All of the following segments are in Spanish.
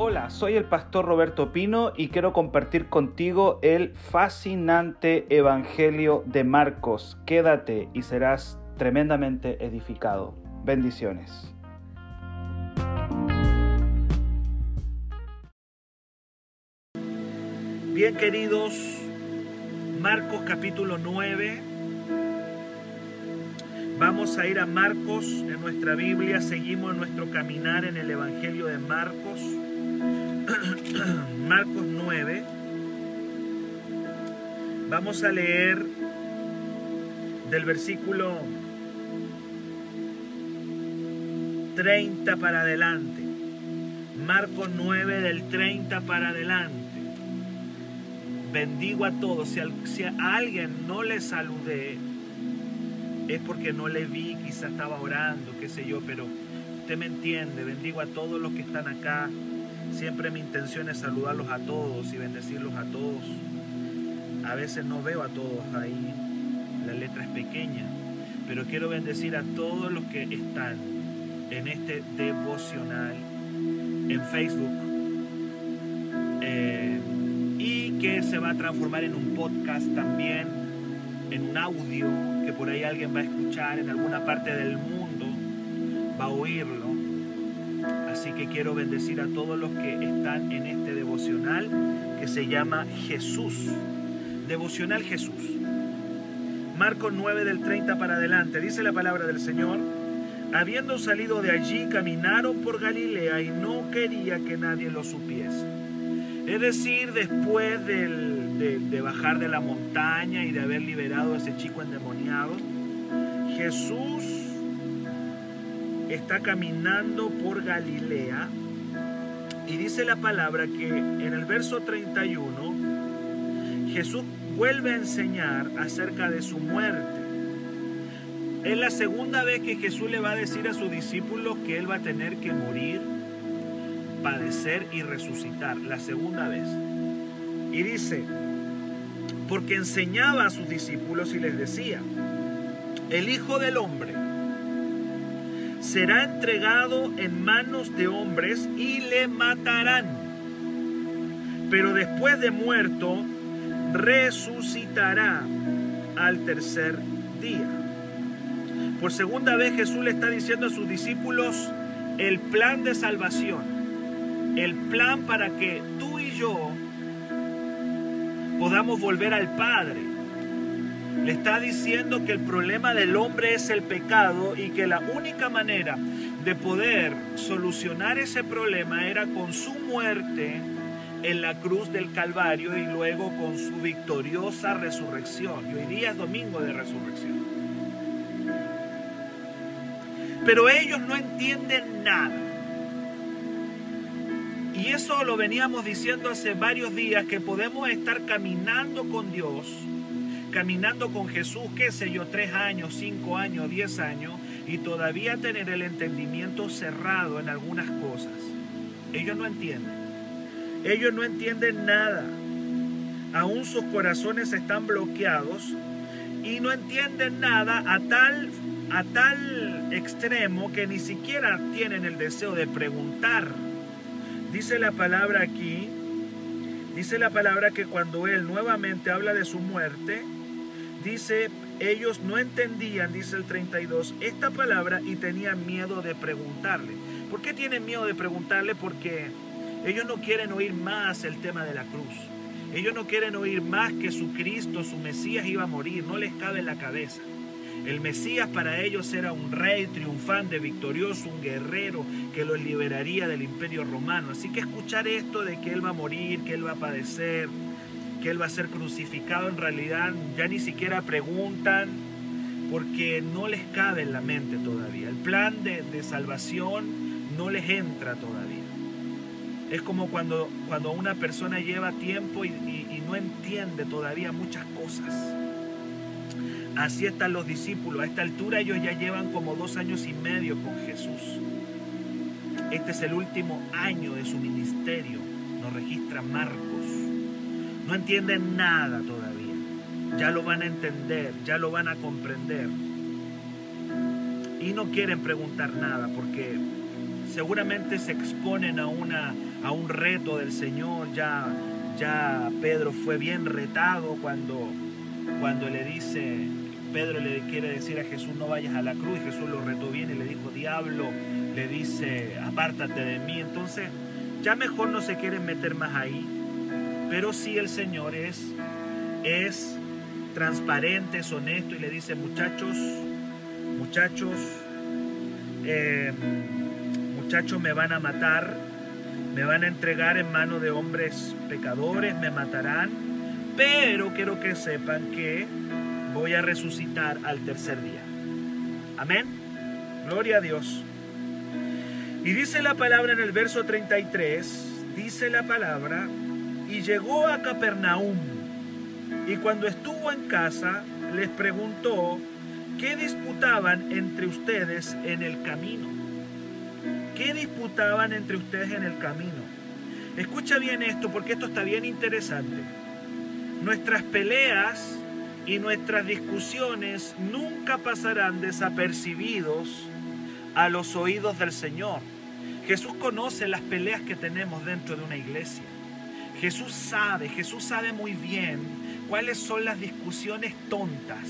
Hola, soy el pastor Roberto Pino y quiero compartir contigo el fascinante Evangelio de Marcos. Quédate y serás tremendamente edificado. Bendiciones. Bien queridos, Marcos capítulo 9. Vamos a ir a Marcos en nuestra Biblia, seguimos nuestro caminar en el Evangelio de Marcos. Marcos 9. Vamos a leer del versículo 30 para adelante. Marcos 9 del 30 para adelante. Bendigo a todos. Si a, alguien no le saludé, es porque no le vi, quizá estaba orando, qué sé yo, pero usted me entiende. Bendigo a todos los que están acá. Siempre mi intención es saludarlos a todos y bendecirlos a todos. A veces no veo a todos ahí, la letra es pequeña, pero quiero bendecir a todos los que están en este devocional en Facebook eh, y que se va a transformar en un podcast también, en un audio que por ahí alguien va a escuchar en alguna parte del mundo, va a oírlo. Así que quiero bendecir a todos los que están en este devocional que se llama Jesús. Devocional Jesús. Marcos 9 del 30 para adelante. Dice la palabra del Señor. Habiendo salido de allí, caminaron por Galilea y no quería que nadie lo supiese. Es decir, después de bajar de la montaña y de haber liberado a ese chico endemoniado, Jesús está caminando por Galilea y dice la palabra que en el verso 31 Jesús vuelve a enseñar acerca de su muerte. Es la segunda vez que Jesús le va a decir a sus discípulos que él va a tener que morir, padecer y resucitar. La segunda vez. Y dice, porque enseñaba a sus discípulos y les decía, el Hijo del Hombre será entregado en manos de hombres y le matarán. Pero después de muerto, resucitará al tercer día. Por segunda vez Jesús le está diciendo a sus discípulos el plan de salvación, el plan para que tú y yo podamos volver al Padre. Le está diciendo que el problema del hombre es el pecado y que la única manera de poder solucionar ese problema era con su muerte en la cruz del Calvario y luego con su victoriosa resurrección. Y hoy día es domingo de resurrección. Pero ellos no entienden nada. Y eso lo veníamos diciendo hace varios días, que podemos estar caminando con Dios, caminando con Jesús, qué sé yo, tres años, cinco años, diez años, y todavía tener el entendimiento cerrado en algunas cosas. Ellos no entienden. Ellos no entienden nada. Aún sus corazones están bloqueados y no entienden nada a tal, a tal extremo que ni siquiera tienen el deseo de preguntar. Dice la palabra aquí, dice la palabra que cuando él nuevamente habla de su muerte, dice, ellos no entendían, dice el 32, esta palabra y tenían miedo de preguntarle. ¿Por qué tienen miedo de preguntarle? Porque ellos no quieren oír más el tema de la cruz. Ellos no quieren oír más que su Cristo, su Mesías iba a morir. No les cabe en la cabeza. El Mesías para ellos era un rey triunfante, victorioso, un guerrero que los liberaría del imperio romano. Así que escuchar esto de que Él va a morir, que Él va a padecer, que Él va a ser crucificado, en realidad ya ni siquiera preguntan porque no les cabe en la mente todavía. El plan de, salvación no les entra todavía. Es como cuando, cuando una persona lleva tiempo y, y, no entiende todavía muchas cosas. Así están los discípulos. A esta altura ellos ya llevan como dos años y medio con Jesús. Este es el último año de su ministerio. Nos registra Marcos. No entienden nada todavía. Ya lo van a entender, ya lo van a comprender. Y no quieren preguntar nada porque seguramente se exponen a una a un reto del Señor. Ya, ya Pedro fue bien retado cuando, cuando le dice, Pedro le quiere decir a Jesús, no vayas a la cruz. Jesús lo retó bien y le dijo, diablo, le dice, apártate de mí. Entonces, ya mejor no se quieren meter más ahí. Pero sí el Señor es, es transparente, es honesto y le dice, muchachos, muchachos, eh, muchachos me van a matar, me van a entregar en manos de hombres pecadores, me matarán, pero quiero que sepan que voy a resucitar al tercer día. Amén. Gloria a Dios. Y dice la palabra en el verso 33, dice la palabra, y llegó a Capernaum, y cuando estuvo en casa, les preguntó, ¿qué disputaban entre ustedes en el camino? ¿Qué disputaban entre ustedes en el camino? Escucha bien esto porque esto está bien interesante. Nuestras peleas y nuestras discusiones nunca pasarán desapercibidos a los oídos del Señor. Jesús conoce las peleas que tenemos dentro de una iglesia. Jesús sabe, Jesús sabe muy bien cuáles son las discusiones tontas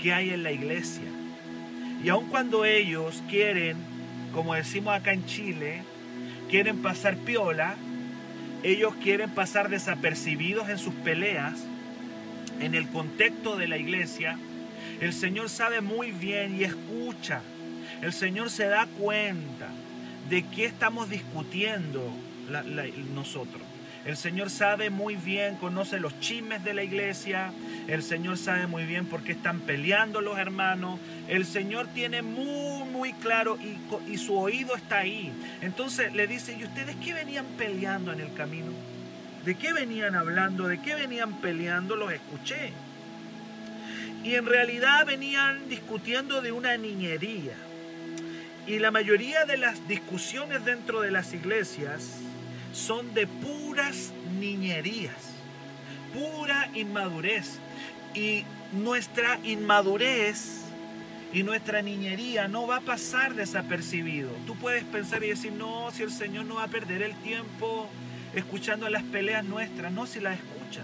que hay en la iglesia. Y aun cuando ellos quieren, como decimos acá en Chile, quieren pasar piola, ellos quieren pasar desapercibidos en sus peleas, en el contexto de la iglesia, el Señor sabe muy bien y escucha. El Señor se da cuenta de qué estamos discutiendo nosotros. El Señor sabe muy bien, conoce los chismes de la iglesia. El Señor sabe muy bien por qué están peleando los hermanos. El Señor tiene muy, muy claro y, y su oído está ahí. Entonces le dice, ¿y ustedes qué venían peleando en el camino? ¿De qué venían hablando? ¿De qué venían peleando? Los escuché. Y en realidad venían discutiendo de una niñería. Y la mayoría de las discusiones dentro de las iglesias son de puras niñerías, pura inmadurez. Y nuestra inmadurez y nuestra niñería no va a pasar desapercibido. Tú puedes pensar y decir, no, si el Señor no va a perder el tiempo escuchando las peleas nuestras, no, si las escucha.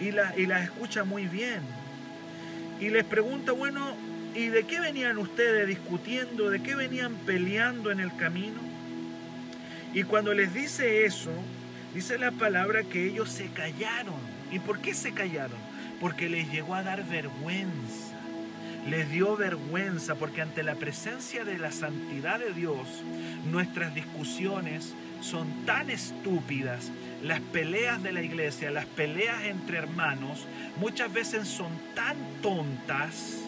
Y, la, y las escucha muy bien. Y les pregunta, bueno, ¿y de qué venían ustedes discutiendo? ¿De qué venían peleando en el camino? Y cuando les dice eso, dice la palabra que ellos se callaron. ¿Y por qué se callaron? Porque les llegó a dar vergüenza. Les dio vergüenza porque ante la presencia de la santidad de Dios, nuestras discusiones son tan estúpidas, las peleas de la iglesia, las peleas entre hermanos, muchas veces son tan tontas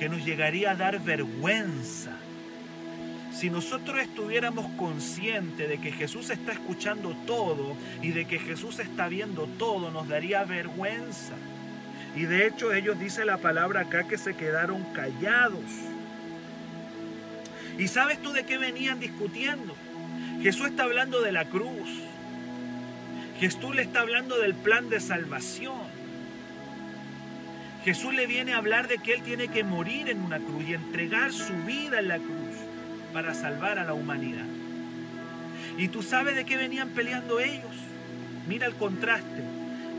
que nos llegaría a dar vergüenza. Si nosotros estuviéramos conscientes de que Jesús está escuchando todo y de que Jesús está viendo todo, nos daría vergüenza. Y de hecho ellos dice la palabra acá que se quedaron callados. ¿Y sabes tú de qué venían discutiendo? Jesús está hablando de la cruz. Jesús le está hablando del plan de salvación. Jesús le viene a hablar de que Él tiene que morir en una cruz y entregar su vida en la cruz para salvar a la humanidad. ¿Y tú sabes de qué venían peleando ellos? Mira el contraste.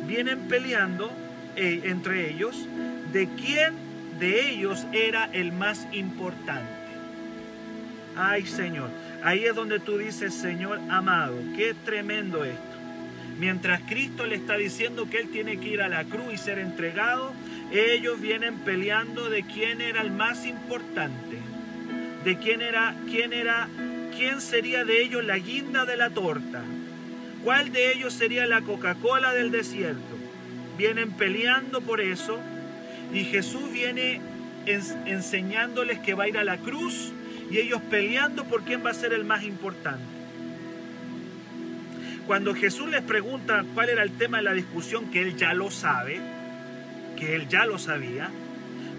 Vienen peleando eh, entre ellos de quién de ellos era el más importante. Ay Señor, Ahí es donde tú dices, Señor amado, qué tremendo esto. Mientras Cristo le está diciendo que Él tiene que ir a la cruz y ser entregado, ellos vienen peleando de quién era el más importante, de quién era, quién era, quién sería de ellos la guinda de la torta, cuál de ellos sería la Coca-Cola del desierto. Vienen peleando por eso y Jesús viene enseñándoles que va a ir a la cruz y ellos peleando por quién va a ser el más importante. Cuando Jesús les pregunta cuál era el tema de la discusión, que él ya lo sabe, que él ya lo sabía,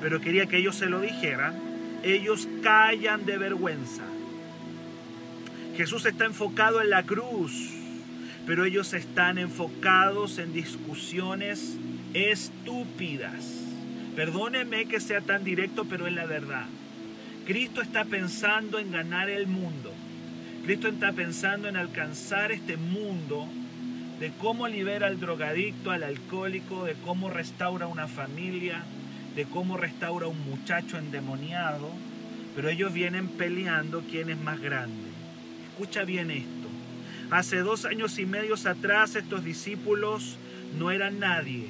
pero quería que ellos se lo dijeran, ellos callan de vergüenza. Jesús está enfocado en la cruz, pero ellos están enfocados en discusiones estúpidas. Perdóneme que sea tan directo, pero es la verdad. Cristo está pensando en ganar el mundo. Cristo está pensando en alcanzar este mundo de cómo libera al drogadicto, al alcohólico, de cómo restaura una familia, de cómo restaura un muchacho endemoniado, pero ellos vienen peleando quién es más grande. Escucha bien esto. Hace dos años y medio atrás estos discípulos no eran nadie.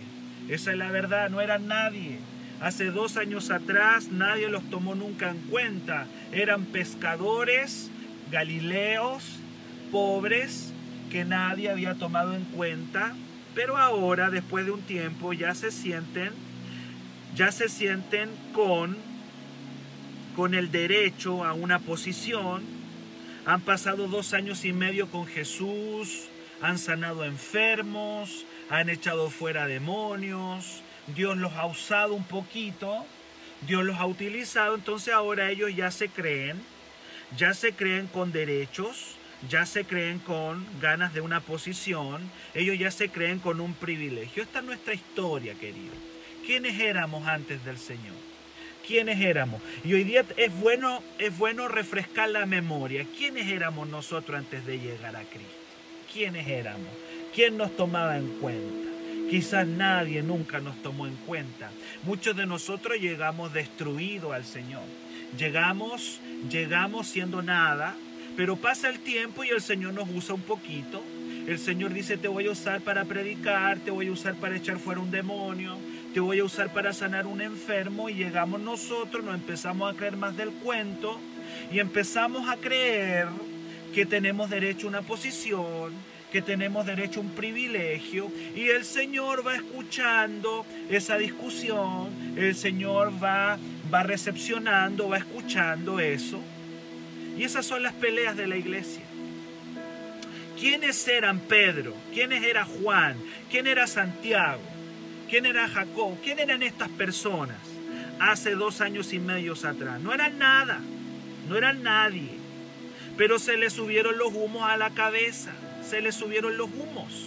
Esa es la verdad, no eran nadie. Hace dos años atrás nadie los tomó nunca en cuenta. Eran pescadores, galileos, pobres, que nadie había tomado en cuenta. Pero ahora, después de un tiempo, ya se sienten, ya se sienten con, con el derecho a una posición. Han pasado dos años y medio con Jesús, han sanado enfermos, han echado fuera demonios, Dios los ha usado un poquito, Dios los ha utilizado, entonces ahora ellos ya se creen, ya se creen con derechos, ya se creen con ganas de una posición, ellos ya se creen con un privilegio. Esta es nuestra historia, querido. ¿Quiénes éramos antes del Señor? ¿Quiénes éramos? Y hoy día es bueno, es bueno refrescar la memoria. ¿Quiénes éramos nosotros antes de llegar a Cristo? ¿Quiénes éramos? ¿Quién nos tomaba en cuenta? Quizás nadie nunca nos tomó en cuenta. Muchos de nosotros llegamos destruidos al Señor. Llegamos, llegamos siendo nada, pero pasa el tiempo y el Señor nos usa un poquito. El Señor dice, te voy a usar para predicar, te voy a usar para echar fuera un demonio, te voy a usar para sanar un enfermo y llegamos nosotros, nos empezamos a creer más del cuento y empezamos a creer que tenemos derecho a una posición, que tenemos derecho a un privilegio y el Señor va escuchando esa discusión, el Señor va, va recepcionando, va escuchando eso. Y esas son las peleas de la iglesia. ¿Quiénes eran Pedro? ¿Quiénes era Juan? ¿Quién era Santiago? ¿Quién era Jacob? ¿Quién eran estas personas hace dos años y medio atrás? No eran nada, no eran nadie, pero se les subieron los humos a la cabeza se le subieron los humos.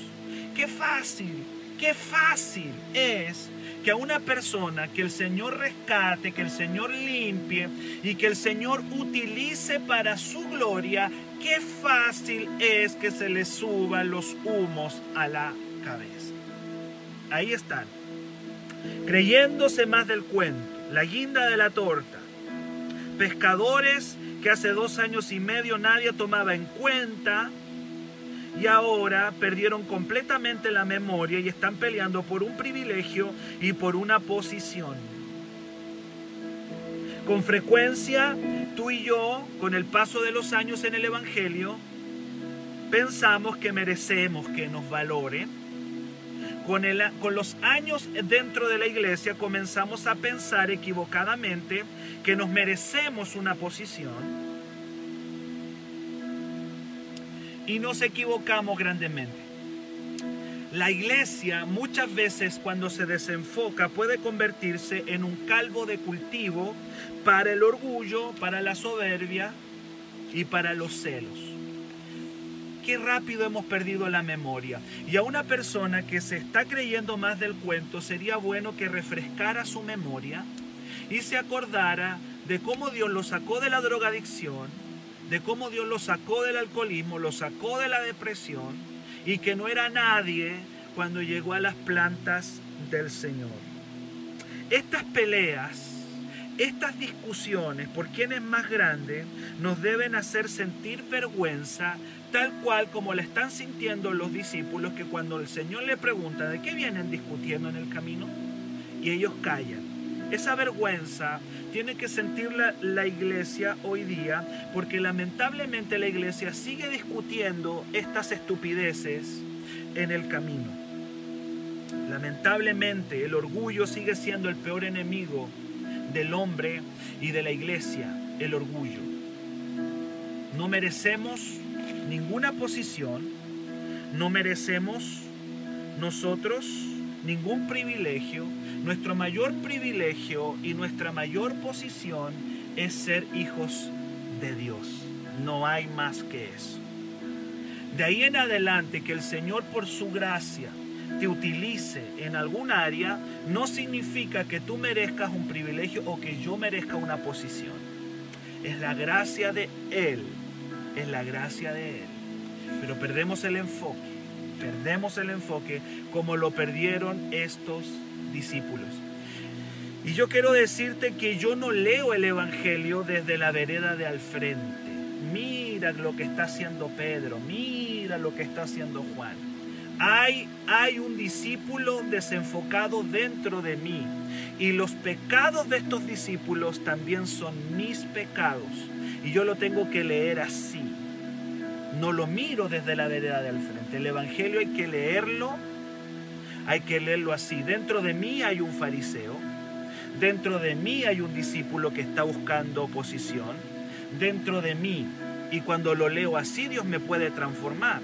Qué fácil, qué fácil es que a una persona que el Señor rescate, que el Señor limpie y que el Señor utilice para su gloria, qué fácil es que se le suban los humos a la cabeza. Ahí están, creyéndose más del cuento, la guinda de la torta, pescadores que hace dos años y medio nadie tomaba en cuenta, y ahora perdieron completamente la memoria y están peleando por un privilegio y por una posición. Con frecuencia, tú y yo, con el paso de los años en el Evangelio, pensamos que merecemos que nos valoren. Con, los años dentro de la iglesia comenzamos a pensar equivocadamente que nos merecemos una posición y nos equivocamos grandemente. La iglesia muchas veces cuando se desenfoca puede convertirse en un calvo de cultivo para el orgullo, para la soberbia y para los celos. Qué rápido hemos perdido la memoria. Y a una persona que se está creyendo más del cuento sería bueno que refrescara su memoria y se acordara de cómo Dios lo sacó de la drogadicción, de cómo Dios lo sacó del alcoholismo, lo sacó de la depresión y que no era nadie cuando llegó a las plantas del Señor. Estas peleas, estas discusiones por quién es más grande, nos deben hacer sentir vergüenza, tal cual como la están sintiendo los discípulos que cuando el Señor le pregunta de qué vienen discutiendo en el camino, y ellos callan. Esa vergüenza tiene que sentir la, iglesia hoy día porque lamentablemente la iglesia sigue discutiendo estas estupideces en el camino. Lamentablemente el orgullo sigue siendo el peor enemigo del hombre y de la iglesia, el orgullo. No merecemos ninguna posición, no merecemos nosotros ningún privilegio, nuestro mayor privilegio y nuestra mayor posición es ser hijos de Dios. No hay más que eso. De ahí en adelante que el Señor por su gracia te utilice en algún área no significa que tú merezcas un privilegio o que yo merezca una posición. Es la gracia de Él es la gracia de Él. Pero perdemos el enfoque, perdemos el enfoque como lo perdieron estos discípulos. Y yo quiero decirte que yo no leo el Evangelio desde la vereda de al frente. Mira lo que está haciendo Pedro, mira lo que está haciendo Juan. Hay, hay un discípulo desenfocado dentro de mí. Y los pecados de estos discípulos también son mis pecados. Y yo lo tengo que leer así. No lo miro desde la vereda de al frente. El Evangelio hay que leerlo, hay que leerlo así. Dentro de mí hay un fariseo Dentro de mí hay un discípulo que está buscando oposición. Dentro de mí. Y cuando lo leo así, Dios me puede transformar.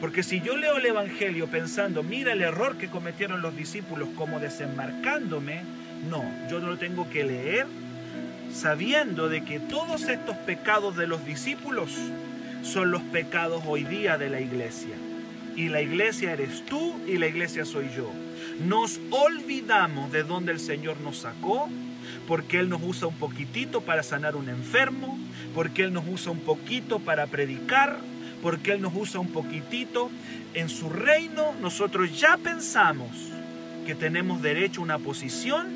Porque si yo leo el Evangelio pensando, mira el error que cometieron los discípulos como desembarcándome, no, yo no lo tengo que leer sabiendo de que todos estos pecados de los discípulos son los pecados hoy día de la iglesia. Y la iglesia eres tú y la iglesia soy yo. Nos olvidamos de dónde el Señor nos sacó, porque Él nos usa un poquitito para sanar un enfermo, porque Él nos usa un poquito para predicar, porque Él nos usa un poquitito. En su reino nosotros ya pensamos que tenemos derecho a una posición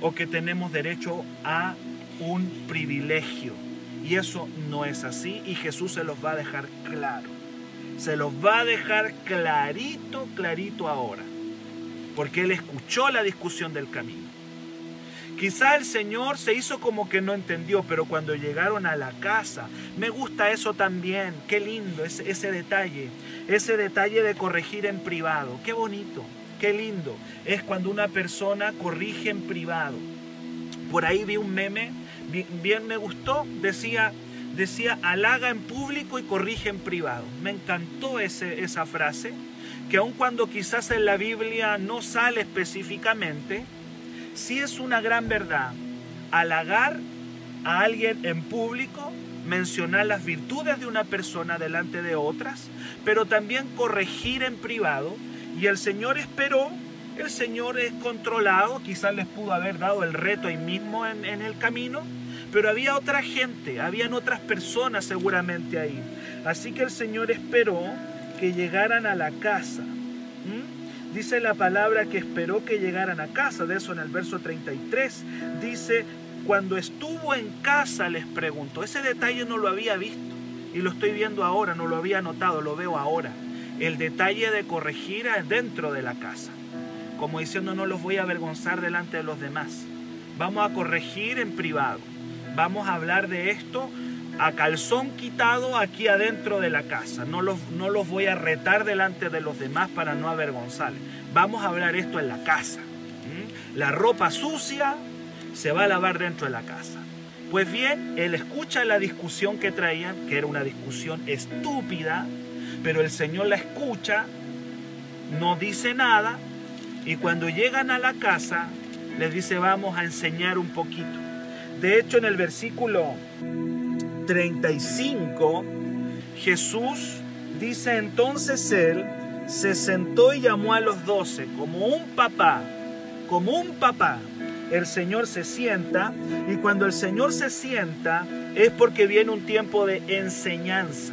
o que tenemos derecho a un privilegio. Y eso no es así y Jesús se los va a dejar claro. Se los va a dejar clarito, clarito ahora porque él escuchó la discusión del camino. Quizá el Señor se hizo como que no entendió, pero cuando llegaron a la casa, me gusta eso también, qué lindo ese, ese detalle, ese detalle de corregir en privado, qué bonito, qué lindo, es cuando una persona corrige en privado. Por ahí vi un meme, bien, me gustó, decía, decía, halaga en público y corrige en privado. Me encantó ese, esa frase que aun cuando quizás en la Biblia no sale específicamente, sí es una gran verdad. Halagar a alguien en público, mencionar las virtudes de una persona delante de otras, pero también corregir en privado. Y el Señor esperó, el Señor es controlado, quizás les pudo haber dado el reto ahí mismo en, el camino, pero había otra gente, habían otras personas seguramente ahí. Así que el Señor esperó que llegaran a la casa. Dice la palabra que esperó que llegaran a casa. De eso en el verso 33 dice, cuando estuvo en casa les preguntó. Ese detalle no lo había visto y lo estoy viendo ahora, no lo había notado, lo veo ahora. El detalle de corregir dentro de la casa. Como diciendo, no los voy a avergonzar delante de los demás. Vamos a corregir en privado. Vamos a hablar de esto a calzón quitado aquí adentro de la casa. No los, no los voy a retar delante de los demás para no avergonzarles. Vamos a hablar esto en la casa. La ropa sucia se va a lavar dentro de la casa. Pues bien, él escucha la discusión que traían, que era una discusión estúpida, pero el Señor la escucha, no dice nada, y cuando llegan a la casa, les dice, vamos a enseñar un poquito. De hecho, en el versículo 35, Jesús dice entonces él se sentó y llamó a los doce como un papá, como un papá. El Señor se sienta y cuando el Señor se sienta es porque viene un tiempo de enseñanza,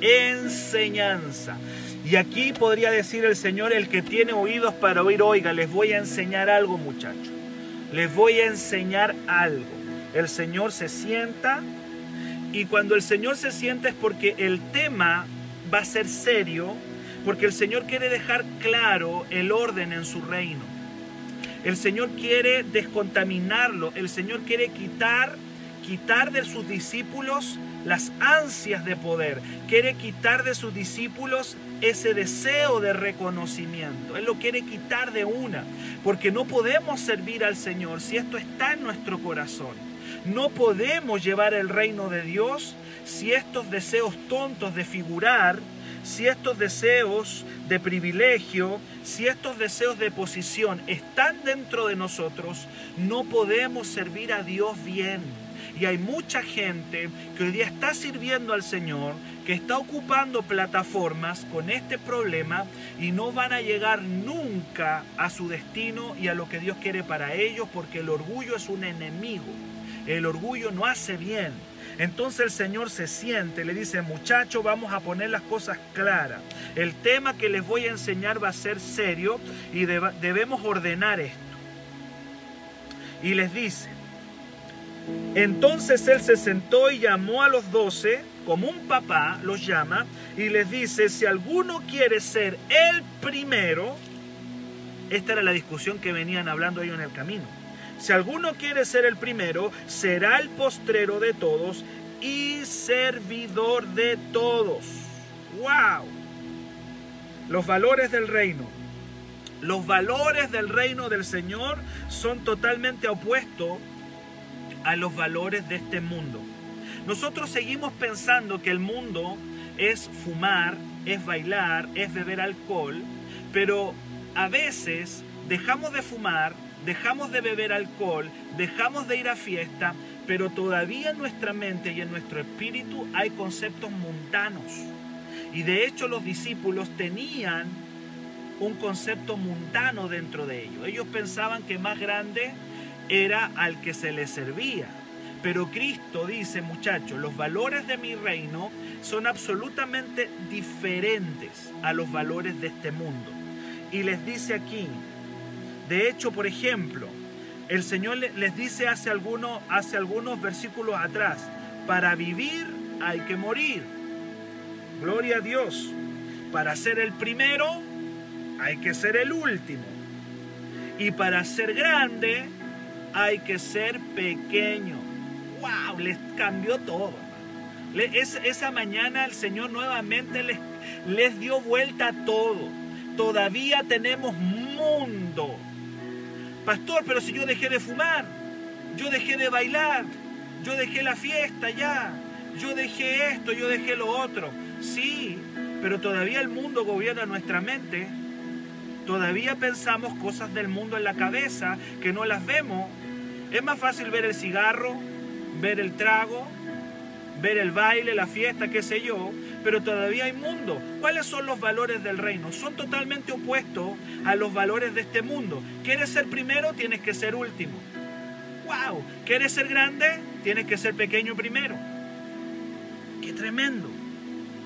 enseñanza. Y aquí podría decir el Señor, el que tiene oídos para oír, oiga, les voy a enseñar algo muchachos, les voy a enseñar algo. El Señor se sienta y cuando el Señor se sienta es porque el tema va a ser serio, porque el Señor quiere dejar claro el orden en su reino. El Señor quiere descontaminarlo, el Señor quiere quitar quitar de sus discípulos las ansias de poder, quiere quitar de sus discípulos ese deseo de reconocimiento. Él lo quiere quitar de una, porque no podemos servir al Señor si esto está en nuestro corazón. No podemos llevar el reino de Dios si estos deseos tontos de figurar, si estos deseos de privilegio, si estos deseos de posición están dentro de nosotros, no podemos servir a Dios bien. Y hay mucha gente que hoy día está sirviendo al Señor, que está ocupando plataformas con este problema y no van a llegar nunca a su destino y a lo que Dios quiere para ellos porque el orgullo es un enemigo. El orgullo no hace bien. Entonces el Señor se siente, le dice, muchachos, vamos a poner las cosas claras. El tema que les voy a enseñar va a ser serio y debemos ordenar esto. Y les dice, entonces él se sentó y llamó a los doce, como un papá los llama, y les dice, si alguno quiere ser el primero, esta era la discusión que venían hablando ellos en el camino. Si alguno quiere ser el primero, será el postrero de todos y servidor de todos. ¡Wow! Los valores del reino. Los valores del reino del Señor son totalmente opuestos a los valores de este mundo. Nosotros seguimos pensando que el mundo es fumar, es bailar, es beber alcohol, pero a veces dejamos de fumar, dejamos de beber alcohol, dejamos de ir a fiesta, pero todavía en nuestra mente y en nuestro espíritu hay conceptos mundanos. Y de hecho los discípulos tenían un concepto mundano dentro de ellos. Ellos pensaban que más grande era al que se les servía. Pero Cristo dice, muchachos, los valores de mi reino son absolutamente diferentes a los valores de este mundo. Y les dice aquí, de hecho, por ejemplo, el Señor les dice hace algunos, hace algunos versículos atrás, para vivir hay que morir. Gloria a Dios. Para ser el primero hay que ser el último. Y para ser grande hay que ser pequeño. ¡Wow! Les cambió todo. esa mañana el Señor nuevamente les, les dio vuelta a todo. Todavía tenemos mundo. Pastor, pero si yo dejé de fumar, yo dejé de bailar, yo dejé la fiesta ya, yo dejé esto, yo dejé lo otro. Sí, pero todavía el mundo gobierna nuestra mente. Todavía pensamos cosas del mundo en la cabeza que no las vemos es más fácil ver el cigarro, ver el trago, ver el baile, la fiesta, qué sé yo, pero todavía hay mundo. ¿Cuáles son los valores del reino? Son totalmente opuestos a los valores de este mundo. ¿Quieres ser primero? Tienes que ser último. ¡Wow! ¿Quieres ser grande? Tienes que ser pequeño primero. ¡Qué tremendo!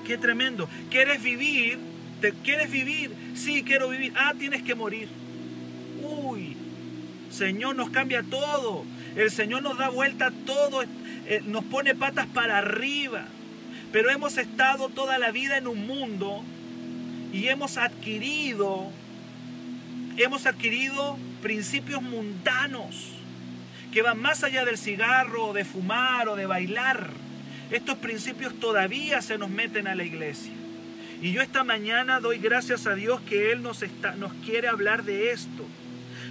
¡Qué tremendo! ¿Quieres vivir? ¿Te quieres vivir? Sí, quiero vivir. Ah, tienes que morir. Uy, Señor nos cambia todo. El Señor nos da vuelta todo. Eh, nos pone patas para arriba. Pero hemos estado toda la vida en un mundo y hemos adquirido, hemos adquirido principios mundanos que van más allá del cigarro, o de fumar o de bailar. Estos principios todavía se nos meten a la iglesia. Y yo esta mañana doy gracias a Dios que Él nos, está, nos quiere hablar de esto.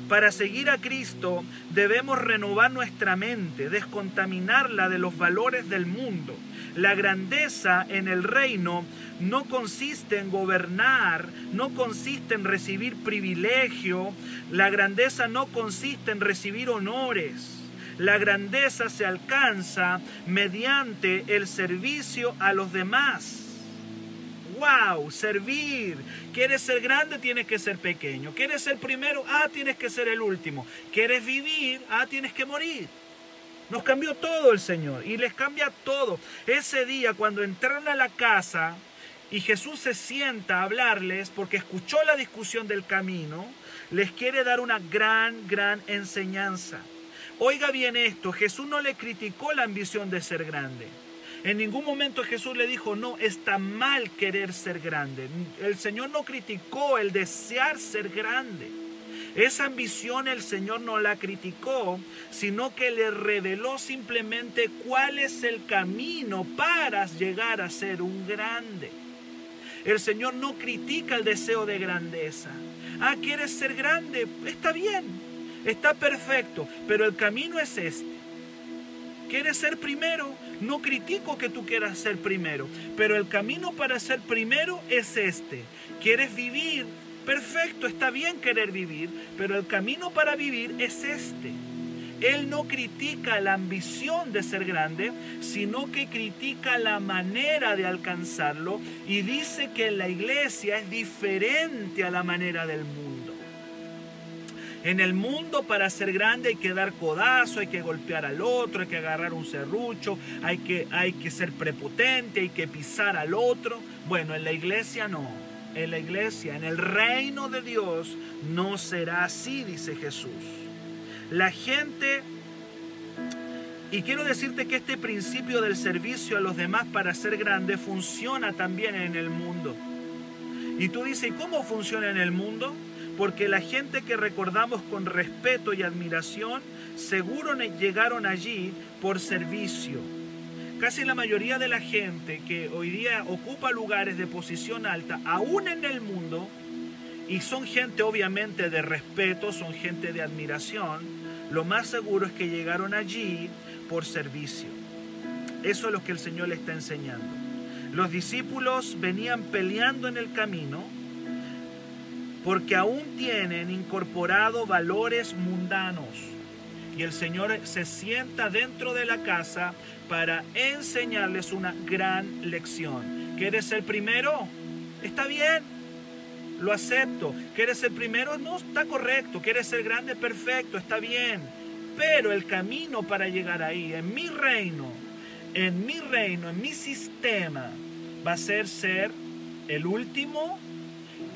Para seguir a Cristo debemos renovar nuestra mente, descontaminarla de los valores del mundo. La grandeza en el reino no consiste en gobernar, no consiste en recibir privilegio, la grandeza no consiste en recibir honores. La grandeza se alcanza mediante el servicio a los demás wow, servir. ¿Quieres ser grande? Tienes que ser pequeño. ¿Quieres ser primero? Ah, tienes que ser el último. ¿Quieres vivir? Ah, tienes que morir. Nos cambió todo el Señor y les cambia todo. Ese día cuando entraron a la casa y Jesús se sienta a hablarles porque escuchó la discusión del camino, les quiere dar una gran, gran enseñanza. Oiga bien esto, Jesús no le criticó la ambición de ser grande. En ningún momento Jesús le dijo, no, está mal querer ser grande. El Señor no criticó el desear ser grande. Esa ambición el Señor no la criticó, sino que le reveló simplemente cuál es el camino para llegar a ser un grande. El Señor no critica el deseo de grandeza. Ah, ¿quieres ser grande? Está bien, está perfecto, pero el camino es este. ¿Quieres ser primero? No critico que tú quieras ser primero, pero el camino para ser primero es este. ¿Quieres vivir? Perfecto, está bien querer vivir, pero el camino para vivir es este. Él no critica la ambición de ser grande, sino que critica la manera de alcanzarlo y dice que la iglesia es diferente a la manera del mundo. En el mundo para ser grande hay que dar codazo, hay que golpear al otro, hay que agarrar un serrucho, hay que, hay que ser prepotente, hay que pisar al otro. Bueno, en la iglesia no. En la iglesia, en el reino de Dios, no será así, dice Jesús. La gente y quiero decirte que este principio del servicio a los demás para ser grande funciona también en el mundo. Y tú dices, ¿cómo funciona en el mundo? Porque la gente que recordamos con respeto y admiración, seguro llegaron allí por servicio. Casi la mayoría de la gente que hoy día ocupa lugares de posición alta, aún en el mundo, y son gente obviamente de respeto, son gente de admiración, lo más seguro es que llegaron allí por servicio. Eso es lo que el Señor le está enseñando. Los discípulos venían peleando en el camino porque aún tienen incorporado valores mundanos. Y el Señor se sienta dentro de la casa para enseñarles una gran lección. ¿Quieres ser primero? Está bien, lo acepto. ¿Quieres ser primero? No, está correcto. ¿Quieres ser grande? Perfecto, está bien. Pero el camino para llegar ahí, en mi reino, en mi reino, en mi sistema, va a ser ser el último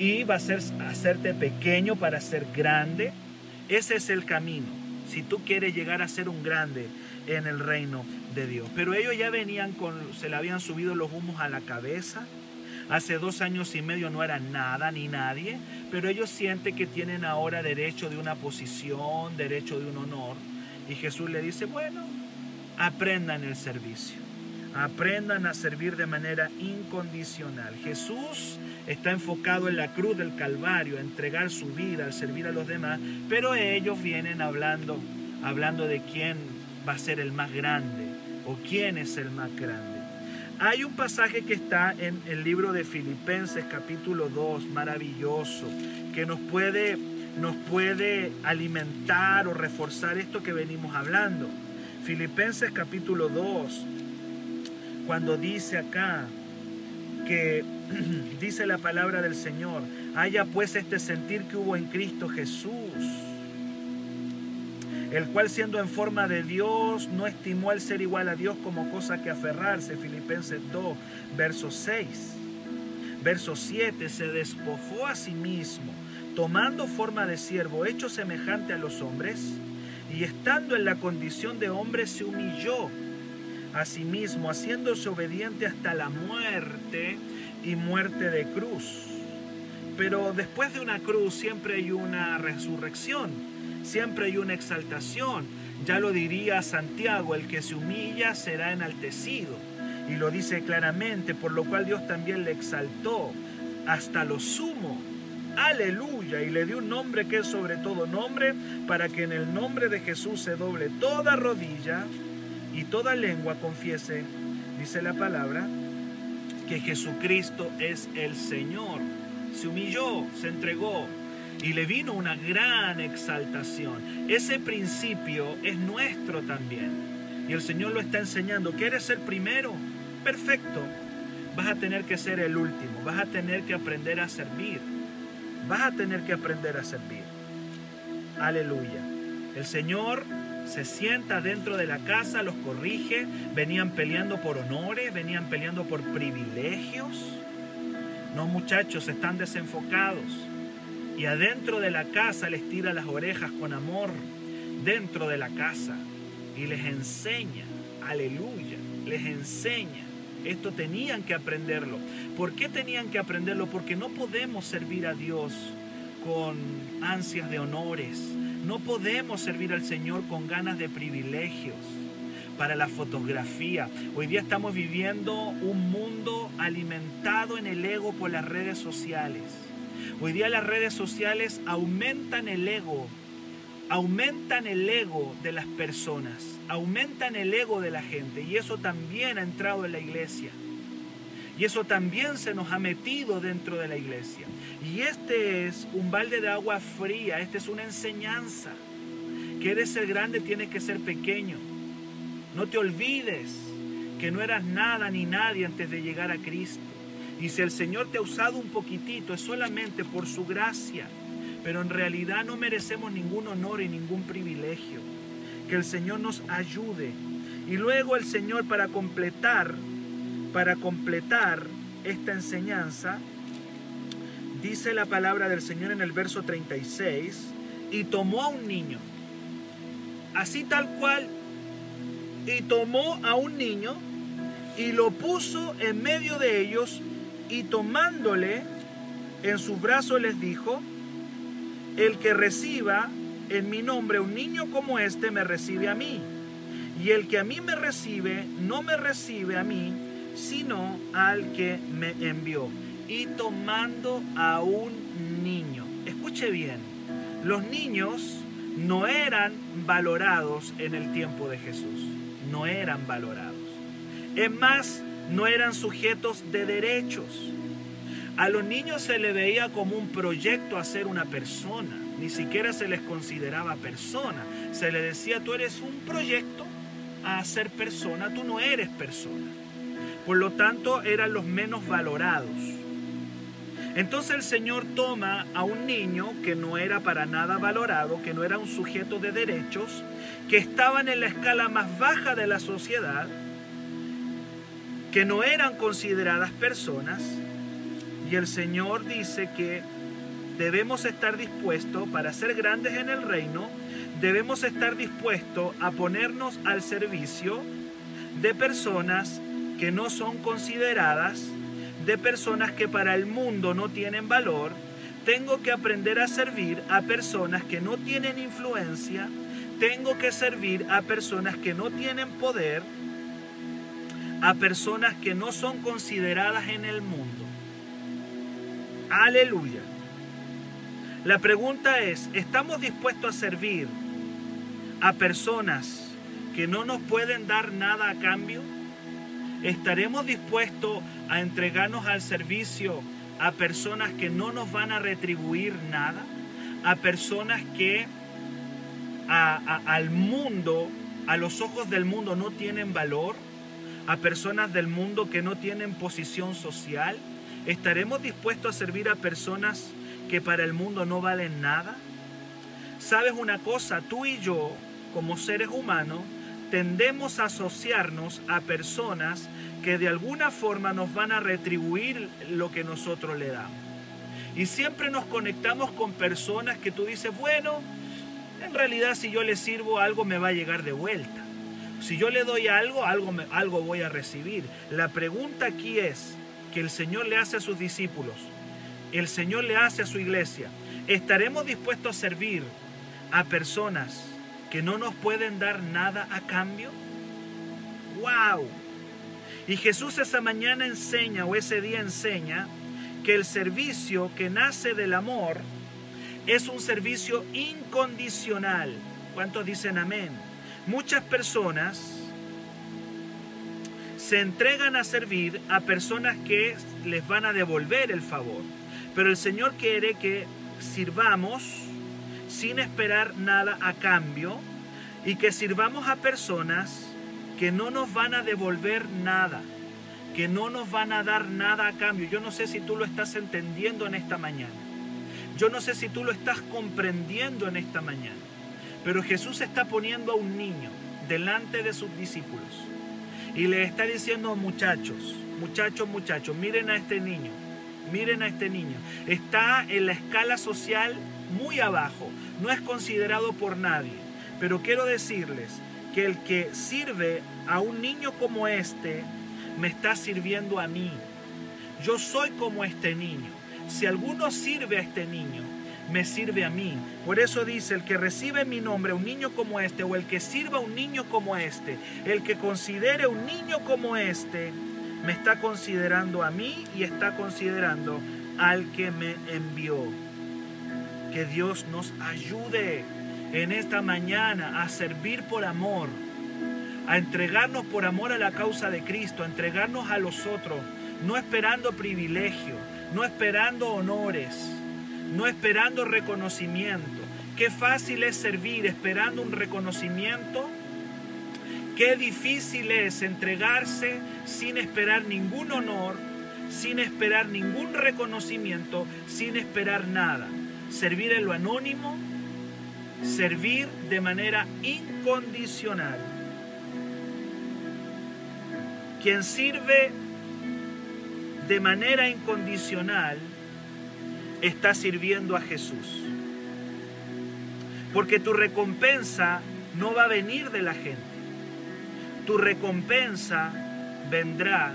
y va a ser hacerte pequeño para ser grande. Ese es el camino. Si tú quieres llegar a ser un grande en el reino de Dios. Pero ellos ya venían con, se le habían subido los humos a la cabeza. Hace dos años y medio no era nada ni nadie, pero ellos sienten que tienen ahora derecho de una posición, derecho de un honor. Y Jesús le dice, bueno, aprendan el servicio, aprendan a servir de manera incondicional. Jesús está enfocado en la cruz del Calvario, a entregar su vida, al servir a los demás, pero ellos vienen hablando, hablando de quién va a ser el más grande o quién es el más grande. Hay un pasaje que está en el libro de Filipenses capítulo 2, maravilloso, que nos puede nos puede alimentar o reforzar esto que venimos hablando. Filipenses capítulo 2, cuando dice acá que dice la palabra del Señor, haya pues este sentir que hubo en Cristo Jesús, el cual siendo en forma de Dios no estimó el ser igual a Dios como cosa que aferrarse, Filipenses 2, verso 6. Verso 7, se despojó a sí mismo tomando forma de siervo, hecho semejante a los hombres, y estando en la condición de hombre, se humilló a sí mismo, haciéndose obediente hasta la muerte y muerte de cruz. Pero después de una cruz siempre hay una resurrección, siempre hay una exaltación. Ya lo diría Santiago, el que se humilla será enaltecido. Y lo dice claramente, por lo cual Dios también le exaltó hasta lo sumo aleluya, y le dio un nombre que es sobre todo nombre, para que en el nombre de Jesús se doble toda rodilla y toda lengua confiese, dice la palabra, que Jesucristo es el Señor. Se humilló, se entregó y le vino una gran exaltación. Ese principio es nuestro también. Y el Señor lo está enseñando. ¿Quieres ser primero? Perfecto. Vas a tener que ser el último. Vas a tener que aprender a servir vas a tener que aprender a servir. Aleluya. El Señor se sienta dentro de la casa, los corrige, venían peleando por honores, venían peleando por privilegios. No muchachos, están desenfocados. Y adentro de la casa les tira las orejas con amor, dentro de la casa. Y les enseña, aleluya, les enseña. Esto tenían que aprenderlo. ¿Por qué tenían que aprenderlo? Porque no podemos servir a Dios con ansias de honores. No podemos servir al Señor con ganas de privilegios para la fotografía. Hoy día estamos viviendo un mundo alimentado en el ego por las redes sociales. Hoy día las redes sociales aumentan el ego, aumentan el ego de las personas, aumentan el ego de la gente y eso también ha entrado en la iglesia. Y eso también se nos ha metido dentro de la iglesia. Y este es un balde de agua fría, esta es una enseñanza. Quieres ser grande, tienes que ser pequeño. No te olvides que no eras nada ni nadie antes de llegar a Cristo. Y si el Señor te ha usado un poquitito, es solamente por su gracia, pero en realidad no merecemos ningún honor y ningún privilegio. Que el Señor nos ayude. Y luego el Señor para completar, para completar esta enseñanza, dice la palabra del Señor en el verso 36, y tomó a un niño, así tal cual, y tomó a un niño y lo puso en medio de ellos y tomándole en sus brazos les dijo, el que reciba en mi nombre un niño como este me recibe a mí. Y el que a mí me recibe no me recibe a mí, sino al que me envió. Y tomando a un niño. Escuche bien, los niños no eran valorados en el tiempo de Jesús. No eran valorados. Es más, no eran sujetos de derechos. A los niños se le veía como un proyecto a ser una persona. Ni siquiera se les consideraba persona. Se le decía, tú eres un proyecto a ser persona, tú no eres persona. Por lo tanto, eran los menos valorados. Entonces el Señor toma a un niño que no era para nada valorado, que no era un sujeto de derechos, que estaban en la escala más baja de la sociedad, que no eran consideradas personas, y el Señor dice que debemos estar dispuestos para ser grandes en el reino, debemos estar dispuestos a ponernos al servicio de personas que no son consideradas, de personas que para el mundo no tienen valor. Tengo que aprender a servir a personas que no tienen influencia, tengo que servir a personas que no tienen poder, a personas que no son consideradas en el mundo. Aleluya. La pregunta es, ¿estamos dispuestos a servir a personas que no nos pueden dar nada a cambio? ¿Estaremos dispuestos a entregarnos al servicio a personas que no nos van a retribuir nada? A personas que al mundo, a los ojos del mundo no tienen valor? a personas del mundo que no tienen posición social? ¿Estaremos dispuestos a servir a personas que para el mundo no valen nada? ¿Sabes una cosa? Tú y yo, como seres humanos, tendemos a asociarnos a personas que de alguna forma nos van a retribuir lo que nosotros le damos. Y siempre nos conectamos con personas que tú dices, bueno, en realidad si yo le sirvo algo me va a llegar de vuelta. Si yo le doy algo, algo, algo voy a recibir. La pregunta aquí es que el Señor le hace a sus discípulos, el Señor le hace a su iglesia. ¿Estaremos dispuestos a servir a personas que no nos pueden dar nada a cambio? ¡Wow! Y Jesús esa mañana enseña o ese día enseña que el servicio que nace del amor es un servicio incondicional. ¿Cuántos dicen amén? Muchas personas se entregan a servir a personas que les van a devolver el favor. Pero el Señor quiere que sirvamos sin esperar nada a cambio y que sirvamos a personas que no nos van a devolver nada, que no nos van a dar nada a cambio. Yo no sé si tú lo estás entendiendo en esta mañana. Yo no sé si tú lo estás comprendiendo en esta mañana. Pero Jesús está poniendo a un niño delante de sus discípulos y le está diciendo, muchachos, muchachos, muchachos, miren a este niño, miren a este niño. Está en la escala social muy abajo, no es considerado por nadie. Pero quiero decirles que el que sirve a un niño como este, me está sirviendo a mí. Yo soy como este niño. Si alguno sirve a este niño, me sirve a mí. Por eso dice, el que recibe mi nombre, un niño como este, o el que sirva a un niño como este, el que considere un niño como este, me está considerando a mí y está considerando al que me envió. Que Dios nos ayude en esta mañana a servir por amor, a entregarnos por amor a la causa de Cristo, a entregarnos a los otros, no esperando privilegio, no esperando honores no esperando reconocimiento. Qué fácil es servir esperando un reconocimiento. Qué difícil es entregarse sin esperar ningún honor, sin esperar ningún reconocimiento, sin esperar nada. Servir en lo anónimo, servir de manera incondicional. Quien sirve de manera incondicional está sirviendo a Jesús. Porque tu recompensa no va a venir de la gente. Tu recompensa vendrá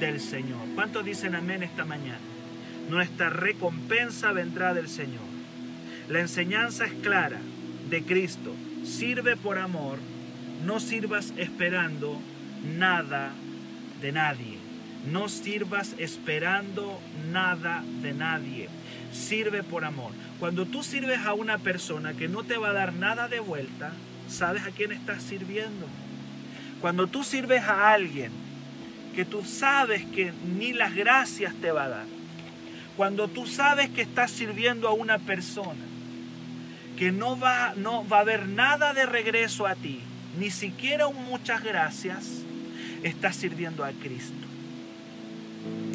del Señor. ¿Cuántos dicen amén esta mañana? Nuestra recompensa vendrá del Señor. La enseñanza es clara de Cristo. Sirve por amor, no sirvas esperando nada de nadie. No sirvas esperando nada de nadie. Sirve por amor. Cuando tú sirves a una persona que no te va a dar nada de vuelta, ¿sabes a quién estás sirviendo? Cuando tú sirves a alguien que tú sabes que ni las gracias te va a dar, cuando tú sabes que estás sirviendo a una persona que no va, no va a haber nada de regreso a ti, ni siquiera un muchas gracias, estás sirviendo a Cristo.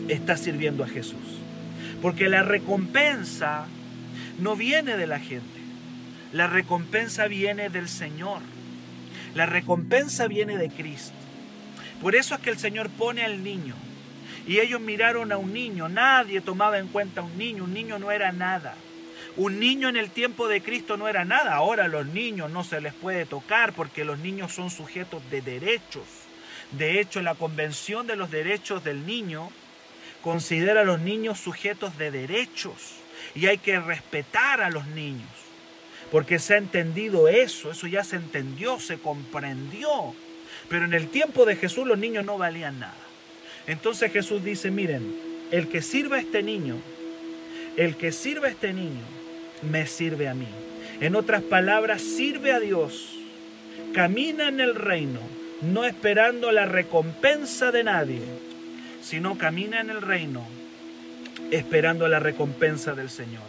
Estás sirviendo a Jesús. Porque la recompensa no viene de la gente. La recompensa viene del Señor. La recompensa viene de Cristo. Por eso es que el Señor pone al niño y ellos miraron a un niño, nadie tomaba en cuenta a un niño, un niño no era nada. Un niño en el tiempo de Cristo no era nada, ahora a los niños no se les puede tocar porque los niños son sujetos de derechos. De hecho, la Convención de los Derechos del Niño considera a los niños sujetos de derechos y hay que respetar a los niños porque se ha entendido eso, eso ya se entendió, se comprendió. Pero en el tiempo de Jesús los niños no valían nada. Entonces Jesús dice, miren, el que sirva a este niño, el que sirva a este niño, me sirve a mí. En otras palabras, sirve a Dios, camina en el reino, no esperando la recompensa de nadie, sino camina en el reino esperando la recompensa del Señor.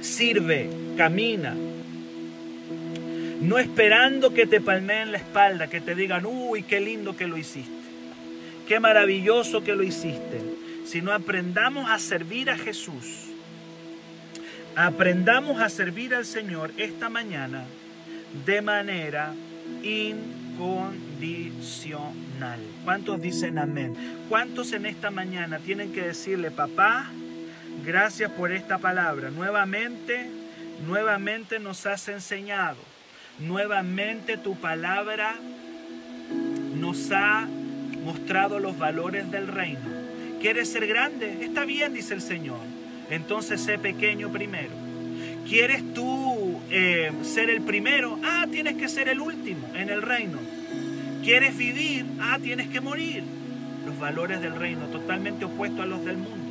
Sirve, camina, no esperando que te palmeen la espalda, que te digan, uy, qué lindo que lo hiciste qué maravilloso que lo hiciste, sino aprendamos a servir a Jesús. Aprendamos a servir al Señor esta mañana de manera incondicional. ¿Cuántos dicen amén? ¿Cuántos en esta mañana tienen que decirle, papá, gracias por esta palabra? Nuevamente, nuevamente nos has enseñado. Nuevamente tu palabra nos ha mostrado los valores del reino. ¿Quieres ser grande? Está bien, dice el Señor. Entonces sé pequeño primero. ¿Quieres tú eh, ser el primero? Ah, tienes que ser el último en el reino. ¿Quieres vivir? Ah, tienes que morir. Los valores del reino, totalmente opuestos a los del mundo.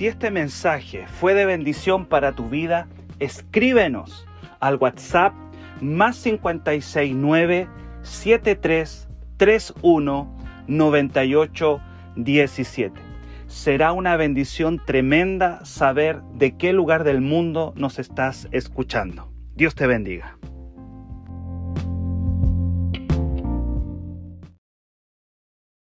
Si este mensaje fue de bendición para tu vida, escríbenos al WhatsApp más 569 7331 9817. Será una bendición tremenda saber de qué lugar del mundo nos estás escuchando. Dios te bendiga.